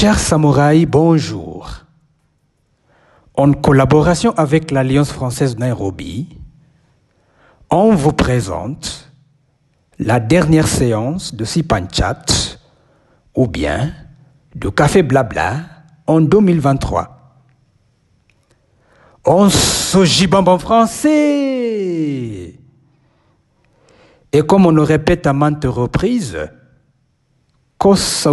Chers samouraïs, bonjour. En collaboration avec l'Alliance française Nairobi, on vous présente la dernière séance de Sipanchat ou bien de Café Blabla en 2023. On se gibambe en français. Et comme on le répète à maintes reprises, Kosa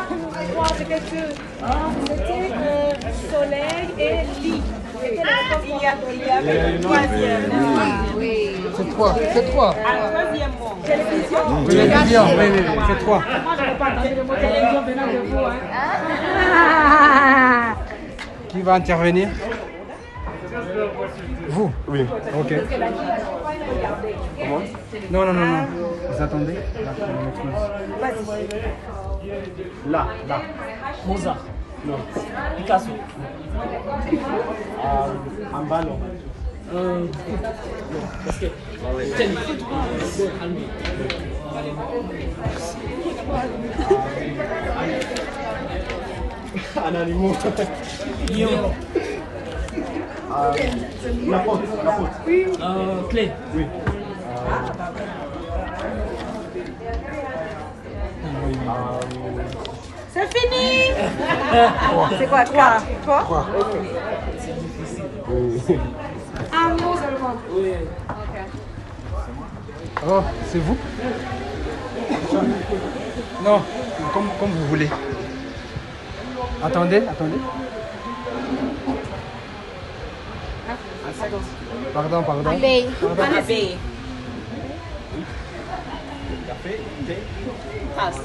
c'est chose. C'était euh, soleil et lit. C'était il y a, il y a le troisième. C'est trois, c'est trois. troisième mot. Télévision. Télévision, oui, oui, oui, c'est trois. Moi, je n'ai pas entendu le mot télévision venant de vous. Hein. Qui va intervenir? Vous Oui. Ok. Non, non, non, non. Vous attendez Là. Là, là. Mozart. Non. Picasso. Euh, un ballon. Euh, parce que. Un animal. Lion. Euh, la faute, la. Euh, clé. Oui. C'est fini C'est quoi, trois Trois Un mot seulement. Oh, c'est vous? Non, comme, comme vous voulez. Attendez, attendez. Pardon, pardon. Abeille. Pardon. Abeille. Café, thé, tasse.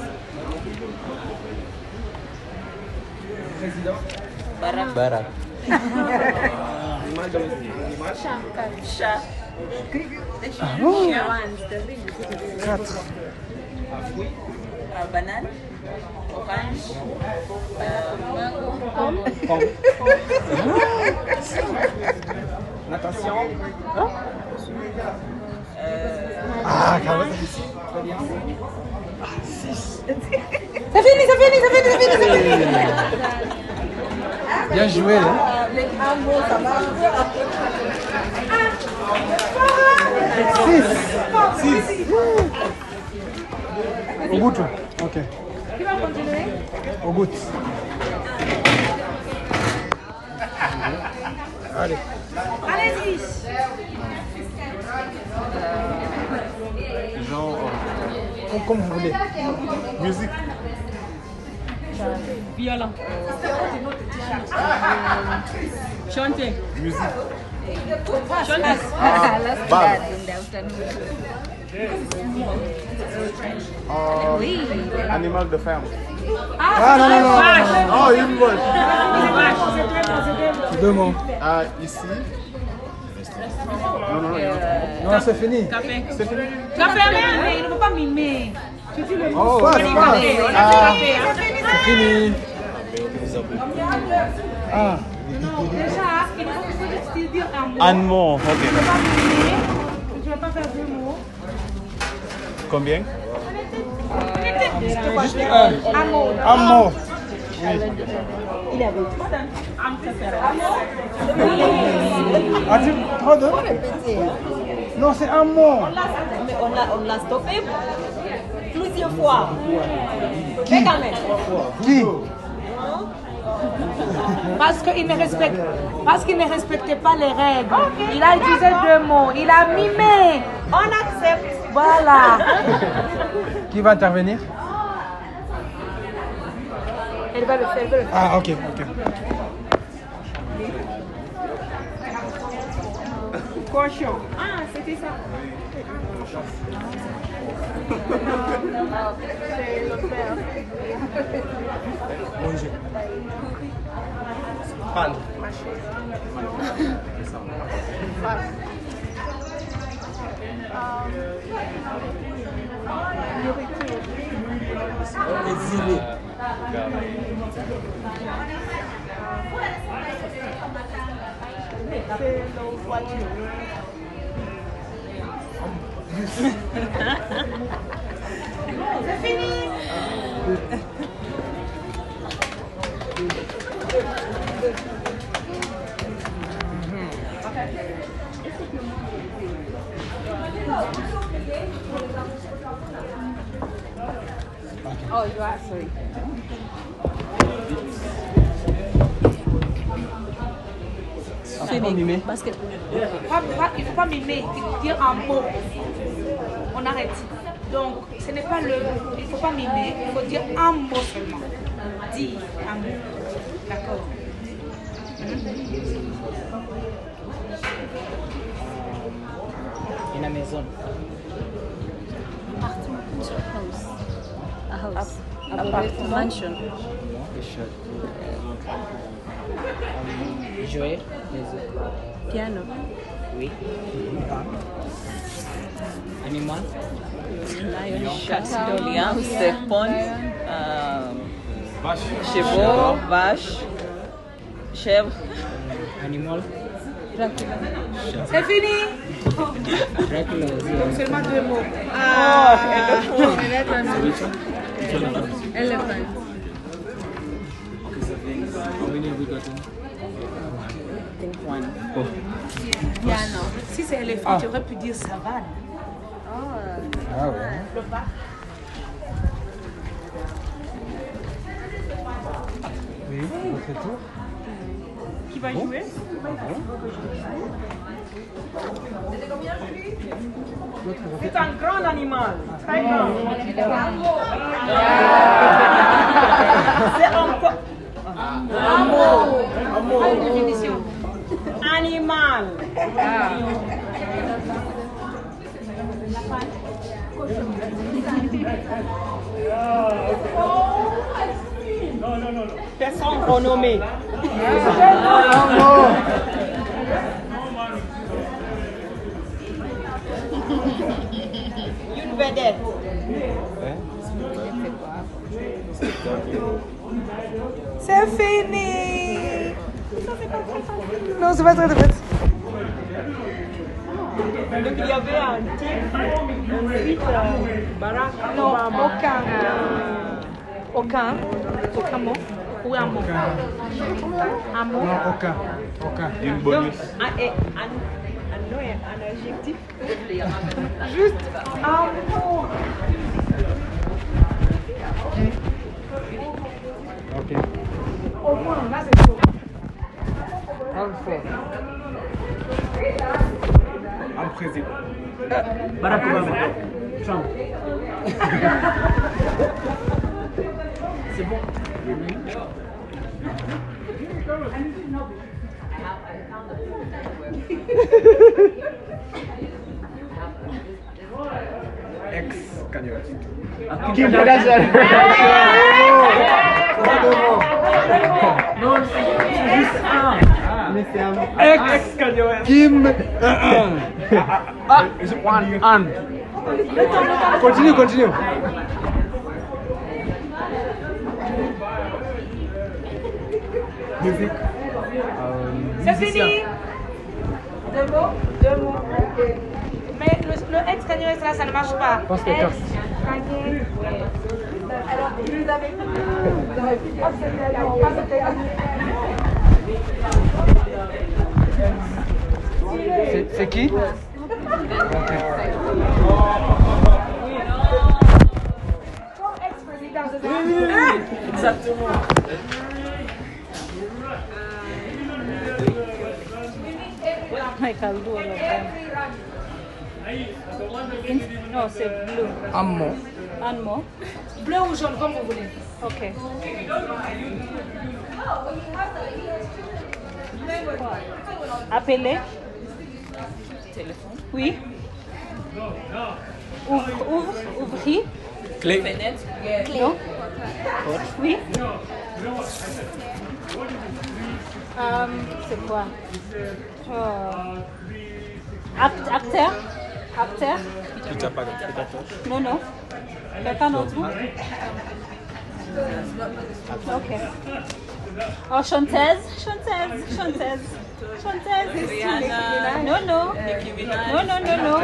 Président. Bara. Bara. Chá. Chá. 4. Ah, uh. tá ah, Banane. Orange. Ah, mango. Pomme. Natation. Ah, quand même. Très bien. C'est fini, c'est fini, c'est fini, c'est fini, c'est fini. Bien joué. Hein? Ça marche. Six. Au bout. Ok. Qui va continuer? Au bout. Allez. Comme, comme vous voulez. Musique. Violon. Chanter. Musique. Chanter. Bal. Ah, Euh, Animal de ferme. Ah non, non, non. non. Oh, une. C'est deux mots. Ah, ici. Non, non, non. il. Non, c'est fini. Café. C'est fini. Café, mais il ne peut pas mimer. Tu dis le mot. Oh, On ouais, dit c'est fini. Ah, Déjà, il faut juste dire un mot. Un mot, ok. Tu ne vas pas mimer. Tu ne vas pas faire deux mots. Combien? Un. Un mot. Un mot. Ah, tu pardon Non, c'est un mot. Mais on l'a, on l'a stoppé plusieurs fois. Mais quand même. Qui? Parce qu'il ne respecte, parce qu'il ne respectait pas les règles. Il a utilisé deux mots. Il a mimé. On accepte. Voilà. Qui va intervenir? Elle va le faire. elle va le faire. Ah, ok, ok. Cochon. Ah, c'était ça. C'est le père. Pan. C'est fini. Oh, you are sorry. mimé. Parce que Pas- pas- il ne faut pas mimer, il faut dire un mot. On arrête. Donc, ce n'est pas le. Il ne faut pas mimer, il faut dire un mot seulement. Dis un mot. D'accord. In a maison. A house, a mansion, Jouer. Les... piano, Oui. Animal. lion, Castorian, serpent, euh, chevaux, vache, chèvre, Animal. C'est fini. Seulement deux mots. elephant, How many have we gotten? I think one. Piano. Si c'est éléphant, tu aurais pu dire savane. Ah ouais. Oui, votre tour. Qui va jouer C'est un grand animal. Très grand. C'est. Un. Animal. Personne renommée. C'est fini. Non, c'est pas très très Donc il y avait un type, ensuite euh, Barack Non, aucun. aucun. Aucun mot. Ou un mot. Un mot. Non, aucun. Aucun. Une Donc, bonus. un, un nom et un adjectif. Juste un mot. Ok. Au moins, là c'est chaud. Un président. Barack Obama. Trump. C'est bon. Ex-cagnotte. Kim Kardashian. Non, c'est juste un. Mais c'est un. Ex-cagnotte. Kim. Ah, one, un. Continue, continue. Musique. C'est fini. Deux mots Deux mots. Mais le, le ex là, ça ne marche pas. Pense que. Alors, vous avez vous avez C'est- qui? Exactement. I can do all of them. In- no, c'est blue. Un mot. Un mot. Bleu ou jaune, comme vous voulez. Ok. Appeler. téléphone. Oui. Ouvre, ouvre, ouvrir. Clé. Fenêtre. Non. Oui. Euh, c'est quoi? Euh, act- Acteur? Acteur? Tu n'as pas d'acteur. Non, non. Quelqu'un d'autre Ok. Oh, chanteuse, chanteuse, chanteuse. Chanteuse. Rihanna. Non, non. Nicki Minaj. Non, non, non, non.